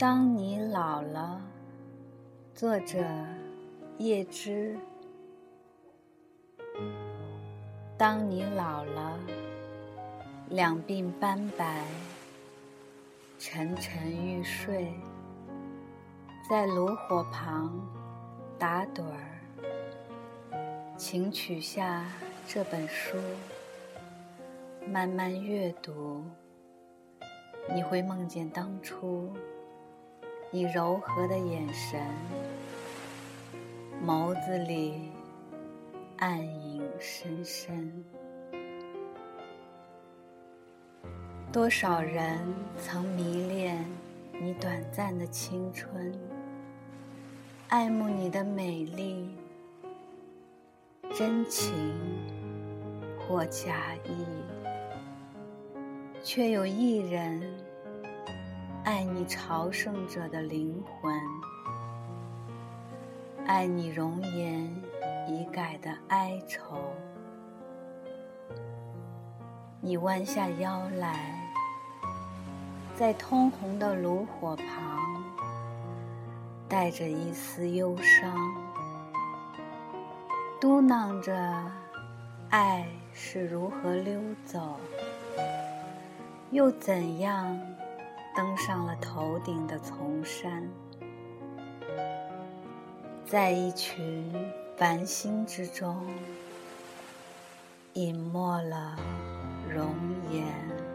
当你老了，作者叶芝。当你老了，两鬓斑白，沉沉欲睡，在炉火旁打盹儿，请取下这本书，慢慢阅读。你会梦见当初你柔和的眼神，眸子里暗影深深。多少人曾迷恋你短暂的青春，爱慕你的美丽，真情或假意。却有一人爱你朝圣者的灵魂，爱你容颜已改的哀愁。你弯下腰来，在通红的炉火旁，带着一丝忧伤，嘟囔着爱是如何溜走。又怎样登上了头顶的丛山，在一群繁星之中，隐没了容颜。